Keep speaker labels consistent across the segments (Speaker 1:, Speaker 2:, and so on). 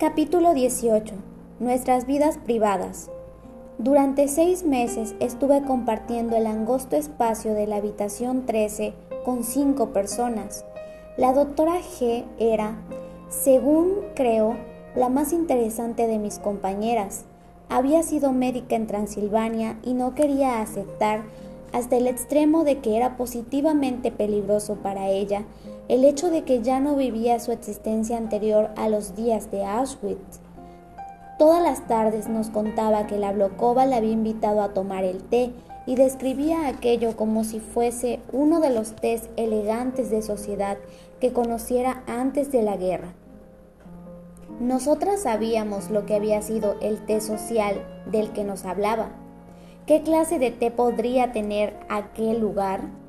Speaker 1: Capítulo 18. Nuestras vidas privadas. Durante seis meses estuve compartiendo el angosto espacio de la habitación 13 con cinco personas. La doctora G era, según creo, la más interesante de mis compañeras. Había sido médica en Transilvania y no quería aceptar hasta el extremo de que era positivamente peligroso para ella el hecho de que ya no vivía su existencia anterior a los días de Auschwitz. Todas las tardes nos contaba que la Blokova la había invitado a tomar el té y describía aquello como si fuese uno de los tés elegantes de sociedad que conociera antes de la guerra. Nosotras sabíamos lo que había sido el té social del que nos hablaba. ¿Qué clase de té podría tener aquel lugar?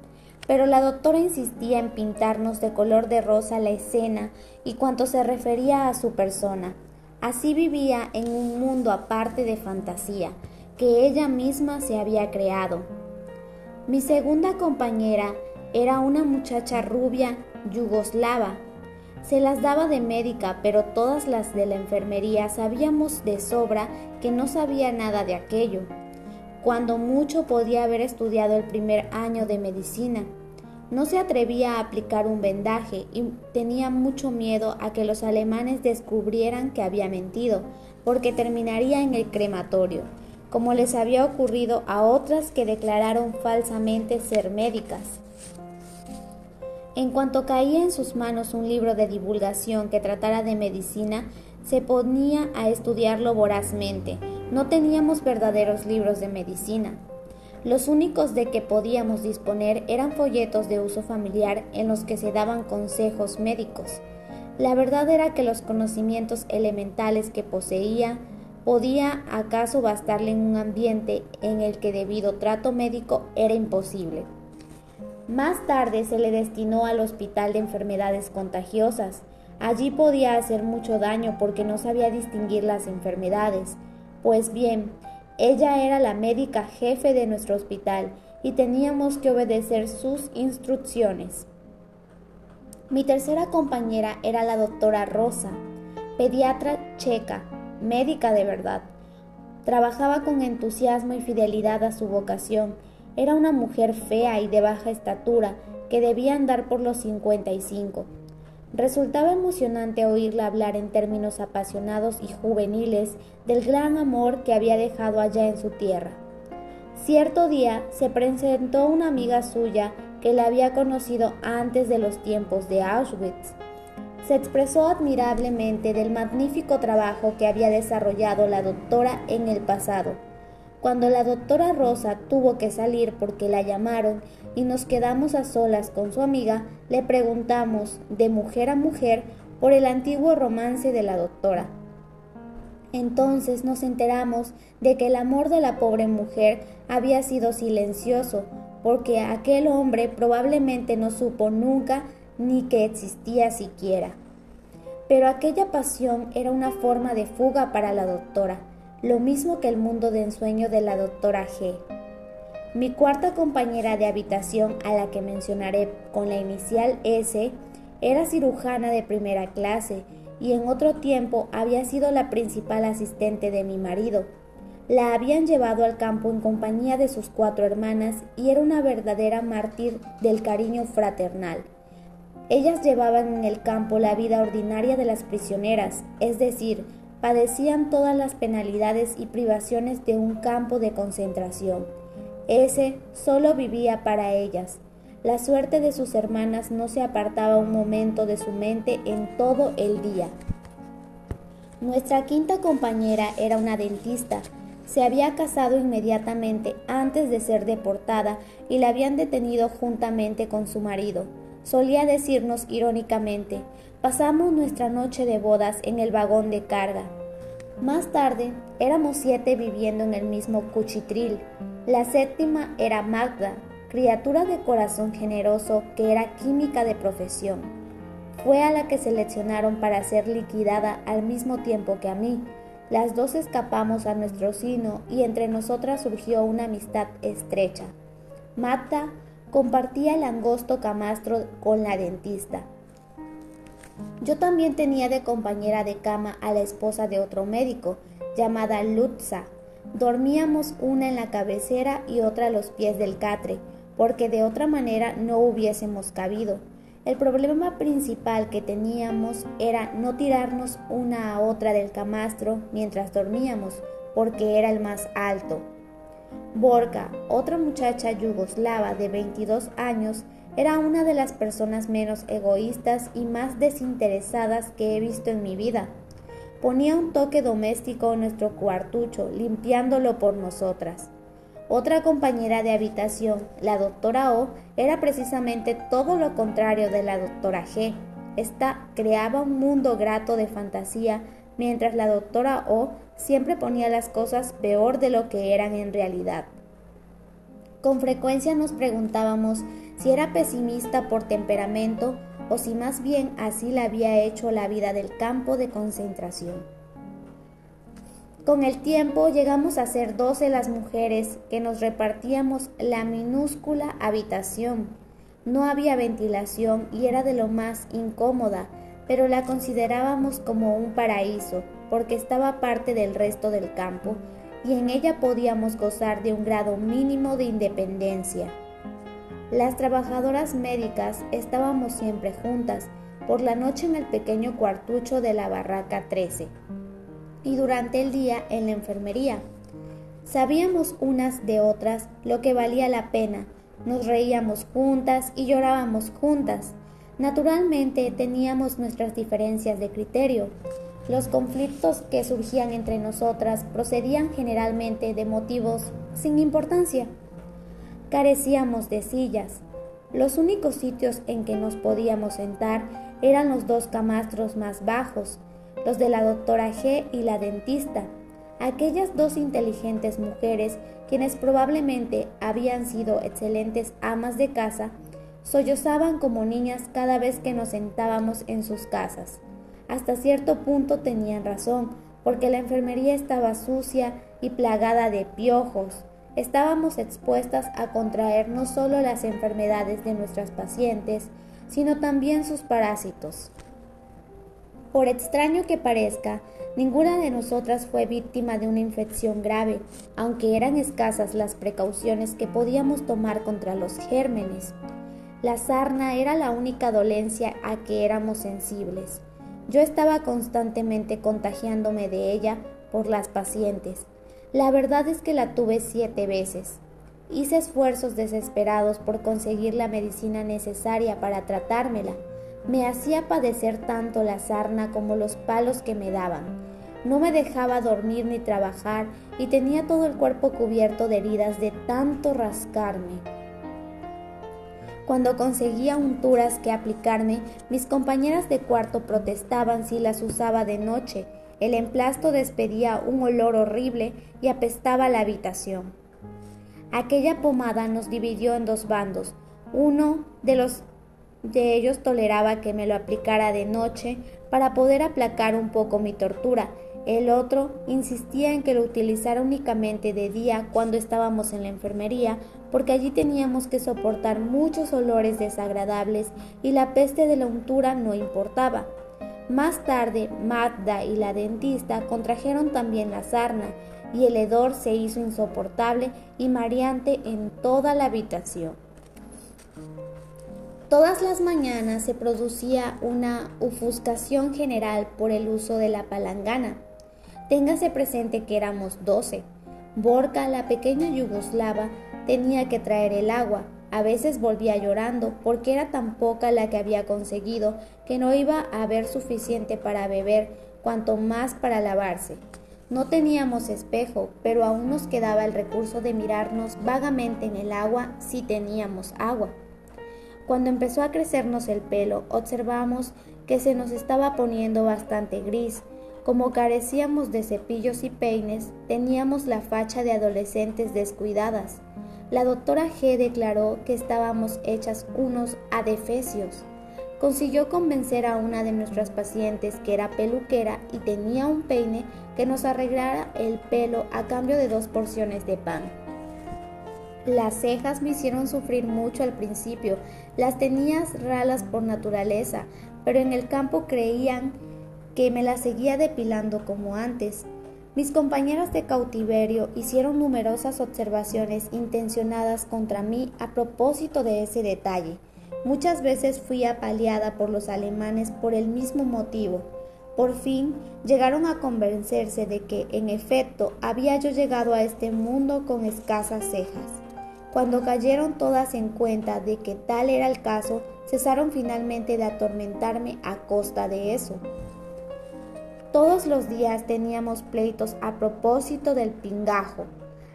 Speaker 1: Pero la doctora insistía en pintarnos de color de rosa la escena y cuanto se refería a su persona. Así vivía en un mundo aparte de fantasía, que ella misma se había creado. Mi segunda compañera era una muchacha rubia yugoslava. Se las daba de médica, pero todas las de la enfermería sabíamos de sobra que no sabía nada de aquello. Cuando mucho podía haber estudiado el primer año de medicina. No se atrevía a aplicar un vendaje y tenía mucho miedo a que los alemanes descubrieran que había mentido, porque terminaría en el crematorio, como les había ocurrido a otras que declararon falsamente ser médicas. En cuanto caía en sus manos un libro de divulgación que tratara de medicina, se ponía a estudiarlo vorazmente. No teníamos verdaderos libros de medicina, los únicos de que podíamos disponer eran folletos de uso familiar en los que se daban consejos médicos. La verdad era que los conocimientos elementales que poseía podía acaso bastarle en un ambiente en el que debido trato médico era imposible. Más tarde se le destinó al Hospital de Enfermedades Contagiosas. Allí podía hacer mucho daño porque no sabía distinguir las enfermedades. Pues bien, ella era la médica jefe de nuestro hospital y teníamos que obedecer sus instrucciones. Mi tercera compañera era la doctora Rosa, pediatra checa, médica de verdad. Trabajaba con entusiasmo y fidelidad a su vocación. Era una mujer fea y de baja estatura que debía andar por los 55. Resultaba emocionante oírla hablar en términos apasionados y juveniles del gran amor que había dejado allá en su tierra. Cierto día se presentó una amiga suya que la había conocido antes de los tiempos de Auschwitz. Se expresó admirablemente del magnífico trabajo que había desarrollado la doctora en el pasado cuando la doctora Rosa tuvo que salir porque la llamaron y nos quedamos a solas con su amiga, le preguntamos de mujer a mujer por el antiguo romance de la doctora. Entonces nos enteramos de que el amor de la pobre mujer había sido silencioso, porque aquel hombre probablemente no supo nunca ni que existía siquiera. Pero aquella pasión era una forma de fuga para la doctora lo mismo que el mundo de ensueño de la doctora G. Mi cuarta compañera de habitación, a la que mencionaré con la inicial S, era cirujana de primera clase y en otro tiempo había sido la principal asistente de mi marido. La habían llevado al campo en compañía de sus cuatro hermanas y era una verdadera mártir del cariño fraternal. Ellas llevaban en el campo la vida ordinaria de las prisioneras, es decir, padecían todas las penalidades y privaciones de un campo de concentración. Ese solo vivía para ellas. La suerte de sus hermanas no se apartaba un momento de su mente en todo el día. Nuestra quinta compañera era una dentista. Se había casado inmediatamente antes de ser deportada y la habían detenido juntamente con su marido. Solía decirnos irónicamente, pasamos nuestra noche de bodas en el vagón de carga. Más tarde, éramos siete viviendo en el mismo cuchitril. La séptima era Magda, criatura de corazón generoso que era química de profesión. Fue a la que seleccionaron para ser liquidada al mismo tiempo que a mí. Las dos escapamos a nuestro sino y entre nosotras surgió una amistad estrecha. Magda compartía el angosto camastro con la dentista. Yo también tenía de compañera de cama a la esposa de otro médico, llamada Lutza. Dormíamos una en la cabecera y otra a los pies del catre, porque de otra manera no hubiésemos cabido. El problema principal que teníamos era no tirarnos una a otra del camastro mientras dormíamos, porque era el más alto. Borka, otra muchacha yugoslava de 22 años, era una de las personas menos egoístas y más desinteresadas que he visto en mi vida. Ponía un toque doméstico en nuestro cuartucho, limpiándolo por nosotras. Otra compañera de habitación, la doctora O, era precisamente todo lo contrario de la doctora G. Esta creaba un mundo grato de fantasía, mientras la doctora O siempre ponía las cosas peor de lo que eran en realidad. Con frecuencia nos preguntábamos si era pesimista por temperamento o si más bien así la había hecho la vida del campo de concentración. Con el tiempo llegamos a ser doce las mujeres que nos repartíamos la minúscula habitación. No había ventilación y era de lo más incómoda, pero la considerábamos como un paraíso, porque estaba parte del resto del campo y en ella podíamos gozar de un grado mínimo de independencia. Las trabajadoras médicas estábamos siempre juntas, por la noche en el pequeño cuartucho de la barraca 13 y durante el día en la enfermería. Sabíamos unas de otras lo que valía la pena, nos reíamos juntas y llorábamos juntas. Naturalmente teníamos nuestras diferencias de criterio. Los conflictos que surgían entre nosotras procedían generalmente de motivos sin importancia. Carecíamos de sillas. Los únicos sitios en que nos podíamos sentar eran los dos camastros más bajos, los de la doctora G y la dentista, aquellas dos inteligentes mujeres quienes probablemente habían sido excelentes amas de casa, sollozaban como niñas cada vez que nos sentábamos en sus casas. Hasta cierto punto tenían razón, porque la enfermería estaba sucia y plagada de piojos. Estábamos expuestas a contraer no solo las enfermedades de nuestras pacientes, sino también sus parásitos. Por extraño que parezca, ninguna de nosotras fue víctima de una infección grave, aunque eran escasas las precauciones que podíamos tomar contra los gérmenes. La sarna era la única dolencia a que éramos sensibles. Yo estaba constantemente contagiándome de ella por las pacientes. La verdad es que la tuve siete veces. Hice esfuerzos desesperados por conseguir la medicina necesaria para tratármela me hacía padecer tanto la sarna como los palos que me daban. No me dejaba dormir ni trabajar y tenía todo el cuerpo cubierto de heridas de tanto rascarme. Cuando conseguía unturas que aplicarme, mis compañeras de cuarto protestaban si las usaba de noche. El emplasto despedía un olor horrible y apestaba la habitación. Aquella pomada nos dividió en dos bandos. Uno de los de ellos toleraba que me lo aplicara de noche para poder aplacar un poco mi tortura. El otro insistía en que lo utilizara únicamente de día cuando estábamos en la enfermería, porque allí teníamos que soportar muchos olores desagradables y la peste de la untura no importaba. Más tarde, Magda y la dentista contrajeron también la sarna, y el hedor se hizo insoportable y mareante en toda la habitación. Todas las mañanas se producía una ofuscación general por el uso de la palangana. Téngase presente que éramos doce. Borka, la pequeña yugoslava, tenía que traer el agua. A veces volvía llorando porque era tan poca la que había conseguido que no iba a haber suficiente para beber, cuanto más para lavarse. No teníamos espejo, pero aún nos quedaba el recurso de mirarnos vagamente en el agua si teníamos agua. Cuando empezó a crecernos el pelo, observamos que se nos estaba poniendo bastante gris. Como carecíamos de cepillos y peines, teníamos la facha de adolescentes descuidadas. La doctora G declaró que estábamos hechas unos adefesios. Consiguió convencer a una de nuestras pacientes que era peluquera y tenía un peine que nos arreglara el pelo a cambio de dos porciones de pan. Las cejas me hicieron sufrir mucho al principio, Las tenías ralas por naturaleza, pero en el campo creían que me las seguía depilando como antes. Mis compañeras de cautiverio hicieron numerosas observaciones intencionadas contra mí a propósito de ese detalle. Muchas veces fui apaleada por los alemanes por el mismo motivo. Por fin llegaron a convencerse de que, en efecto, había yo llegado a este mundo con escasas cejas. Cuando cayeron todas en cuenta de que tal era el caso, cesaron finalmente de atormentarme a costa de eso. Todos los días teníamos pleitos a propósito del pingajo,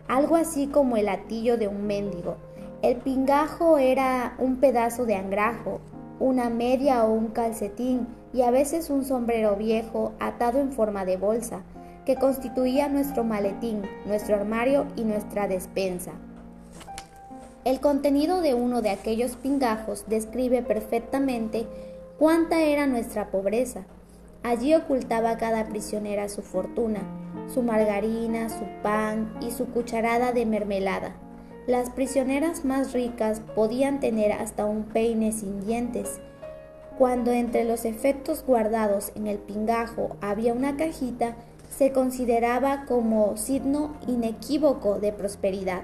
Speaker 1: algo así como el atillo de un mendigo. El pingajo era un pedazo de angrajo, una media o un calcetín y a veces un sombrero viejo atado en forma de bolsa, que constituía nuestro maletín, nuestro armario y nuestra despensa. El contenido de uno de aquellos pingajos describe perfectamente cuánta era nuestra pobreza. Allí ocultaba cada prisionera su fortuna, su margarina, su pan y su cucharada de mermelada. Las prisioneras más ricas podían tener hasta un peine sin dientes. Cuando entre los efectos guardados en el pingajo había una cajita, se consideraba como signo inequívoco de prosperidad.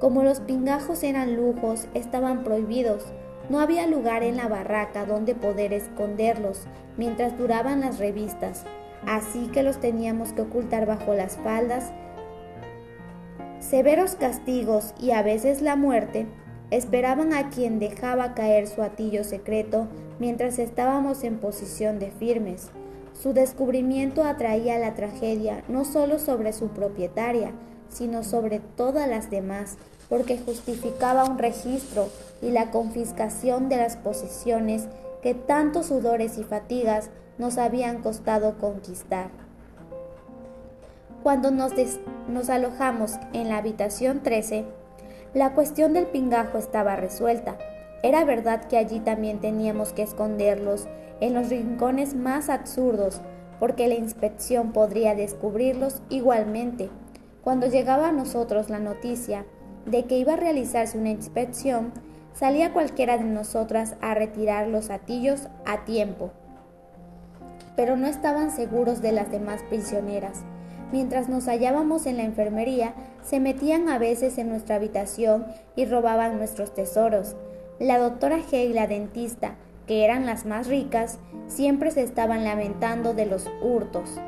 Speaker 1: Como los pingajos eran lujos, estaban prohibidos, no había lugar en la barraca donde poder esconderlos mientras duraban las revistas, así que los teníamos que ocultar bajo las faldas. Severos castigos y a veces la muerte esperaban a quien dejaba caer su atillo secreto mientras estábamos en posición de firmes. Su descubrimiento atraía la tragedia no solo sobre su propietaria, sino sobre todas las demás, porque justificaba un registro y la confiscación de las posesiones que tantos sudores y fatigas nos habían costado conquistar. Cuando nos, alojamos en la habitación 13, la cuestión del pingajo estaba resuelta. Era verdad que allí también teníamos que esconderlos en los rincones más absurdos, porque la inspección podría descubrirlos igualmente. Cuando llegaba a nosotros la noticia de que iba a realizarse una inspección, salía cualquiera de nosotras a retirar los atillos a tiempo. Pero no estaban seguros de las demás prisioneras. Mientras nos hallábamos en la enfermería, se metían a veces en nuestra habitación y robaban nuestros tesoros. La doctora G y la dentista, que eran las más ricas, siempre se estaban lamentando de los hurtos.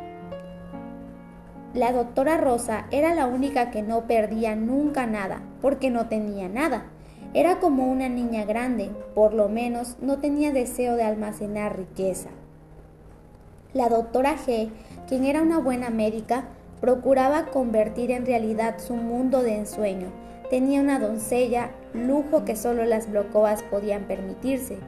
Speaker 1: La doctora Rosa era la única que no perdía nunca nada, porque no tenía nada. Era como una niña grande, por lo menos no tenía deseo de almacenar riqueza. La doctora G, quien era una buena médica, procuraba convertir en realidad su mundo de ensueño. Tenía una doncella, lujo que solo las blocoas podían permitirse.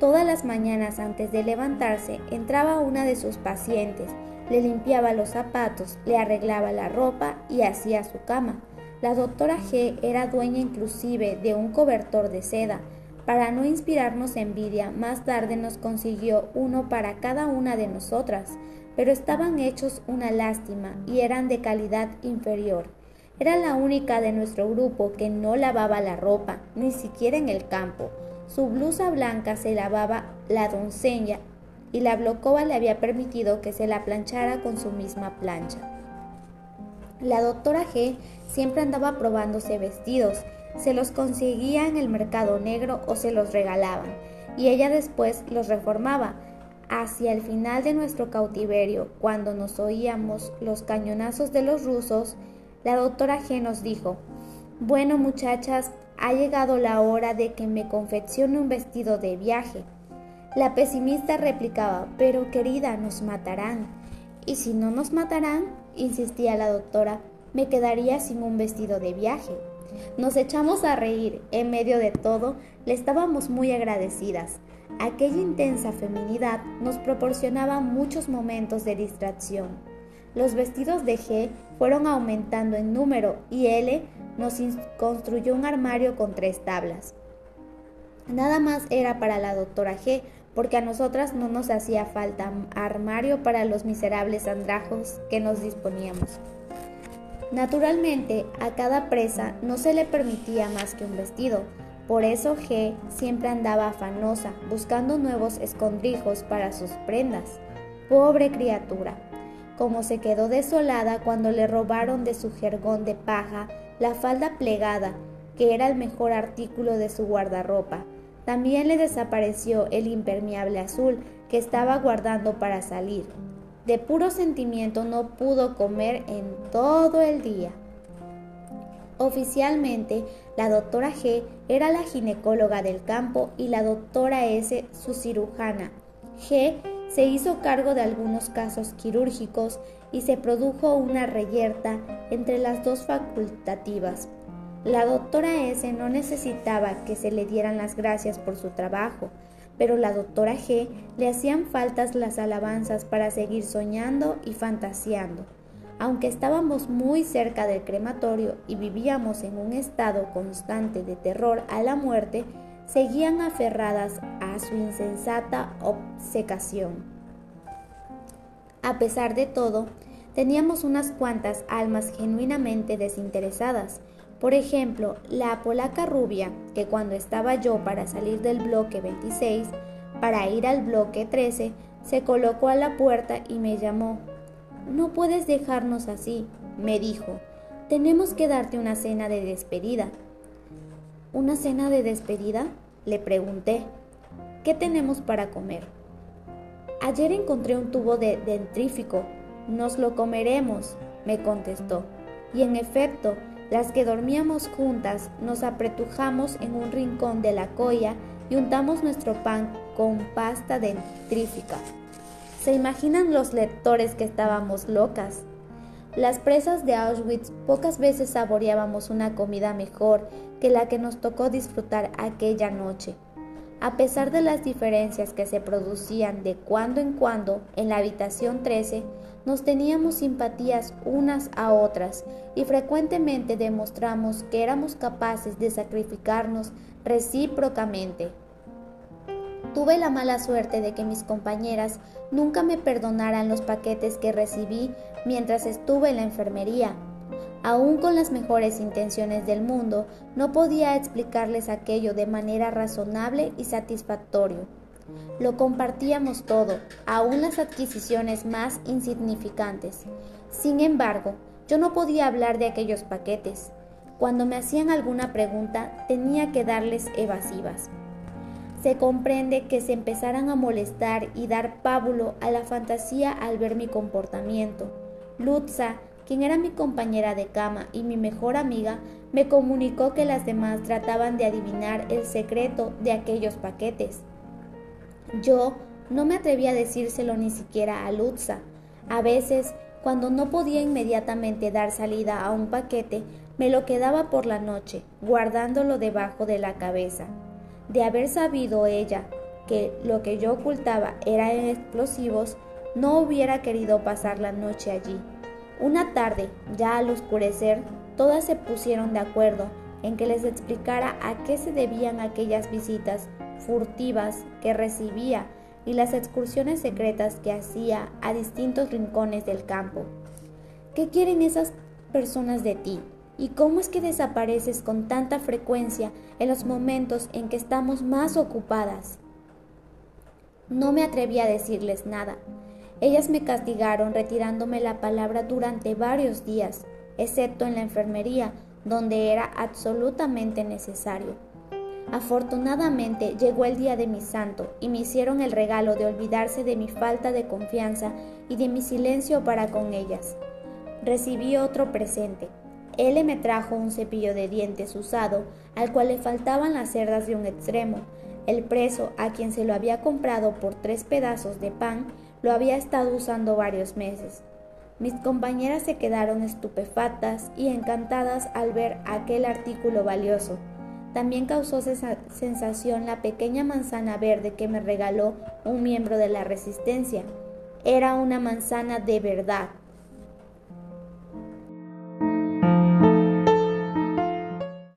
Speaker 1: Todas las mañanas antes de levantarse entraba una de sus pacientes, le limpiaba los zapatos, le arreglaba la ropa y hacía su cama. La doctora G era dueña inclusive de un cobertor de seda. Para no inspirarnos envidia, más tarde nos consiguió uno para cada una de nosotras, pero estaban hechos una lástima y eran de calidad inferior. Era la única de nuestro grupo que no lavaba la ropa, ni siquiera en el campo. Su blusa blanca se lavaba la doncella y la blocoba le había permitido que se la planchara con su misma plancha. La doctora G siempre andaba probándose vestidos, se los conseguía en el mercado negro o se los regalaban, y ella después los reformaba. Hacia el final de nuestro cautiverio, cuando nos oíamos los cañonazos de los rusos, la doctora G nos dijo, bueno muchachas, ha llegado la hora de que me confeccione un vestido de viaje. La pesimista replicaba, pero querida, nos matarán. ¿Y si no nos matarán? insistía la doctora, me quedaría sin un vestido de viaje. Nos echamos a reír. En medio de todo, le estábamos muy agradecidas. Aquella intensa feminidad nos proporcionaba muchos momentos de distracción. Los vestidos de G fueron aumentando en número y L nos construyó un armario con tres tablas. Nada más era para la doctora G, porque a nosotras no nos hacía falta armario para los miserables andrajos que nos disponíamos. Naturalmente, a cada presa no se le permitía más que un vestido. Por eso G siempre andaba afanosa, buscando nuevos escondrijos para sus prendas. Pobre criatura, como se quedó desolada cuando le robaron de su jergón de paja la falda plegada, que era el mejor artículo de su guardarropa. También le desapareció el impermeable azul que estaba guardando para salir. De puro sentimiento no pudo comer en todo el día. Oficialmente, la doctora G era la ginecóloga del campo y la doctora S su cirujana. G se hizo cargo de algunos casos quirúrgicos y se produjo una reyerta entre las dos facultativas. La doctora S no necesitaba que se le dieran las gracias por su trabajo, pero la doctora G le hacían faltas las alabanzas para seguir soñando y fantaseando. Aunque estábamos muy cerca del crematorio y vivíamos en un estado constante de terror a la muerte, seguían aferradas a su insensata obcecación. A pesar de todo, teníamos unas cuantas almas genuinamente desinteresadas. Por ejemplo, la polaca rubia, que cuando estaba yo para salir del bloque 26, para ir al bloque 13, se colocó a la puerta y me llamó. No puedes dejarnos así, me dijo. Tenemos que darte una cena de despedida. ¿Una cena de despedida? Le pregunté. ¿Qué tenemos para comer? Ayer encontré un tubo de dentrífico. Nos lo comeremos, me contestó. Y en efecto, las que dormíamos juntas nos apretujamos en un rincón de la colla y untamos nuestro pan con pasta dentrífica. ¿Se imaginan los lectores que estábamos locas? Las presas de Auschwitz pocas veces saboreábamos una comida mejor que la que nos tocó disfrutar aquella noche. A pesar de las diferencias que se producían de cuando en cuando en la habitación 13, nos teníamos simpatías unas a otras y frecuentemente demostramos que éramos capaces de sacrificarnos recíprocamente. Tuve la mala suerte de que mis compañeras nunca me perdonaran los paquetes que recibí mientras estuve en la enfermería Aún con las mejores intenciones del mundo, no podía explicarles aquello de manera razonable y satisfactorio. Lo compartíamos todo, aún las adquisiciones más insignificantes. Sin embargo, yo no podía hablar de aquellos paquetes. Cuando me hacían alguna pregunta, tenía que darles evasivas. Se comprende que se empezaran a molestar y dar pábulo a la fantasía al ver mi comportamiento. Lutza quien era mi compañera de cama y mi mejor amiga, me comunicó que las demás trataban de adivinar el secreto de aquellos paquetes. Yo no me atrevía a decírselo ni siquiera a Lutza. A veces, cuando no podía inmediatamente dar salida a un paquete, me lo quedaba por la noche, guardándolo debajo de la cabeza. De haber sabido ella que lo que yo ocultaba eran explosivos, no hubiera querido pasar la noche allí. Una tarde, ya al oscurecer, todas se pusieron de acuerdo en que les explicara a qué se debían aquellas visitas furtivas que recibía y las excursiones secretas que hacía a distintos rincones del campo. ¿Qué quieren esas personas de ti? ¿Y cómo es que desapareces con tanta frecuencia en los momentos en que estamos más ocupadas? No me atreví a decirles nada. Ellas me castigaron retirándome la palabra durante varios días, excepto en la enfermería, donde era absolutamente necesario. Afortunadamente llegó el día de mi santo y me hicieron el regalo de olvidarse de mi falta de confianza y de mi silencio para con ellas. Recibí otro presente. Él me trajo un cepillo de dientes usado, al cual le faltaban las cerdas de un extremo. El preso, a quien se lo había comprado por tres pedazos de pan, lo había estado usando varios meses. Mis compañeras se quedaron estupefactas y encantadas al ver aquel artículo valioso. También causó sensación la pequeña manzana verde que me regaló un miembro de la resistencia. Era una manzana de verdad,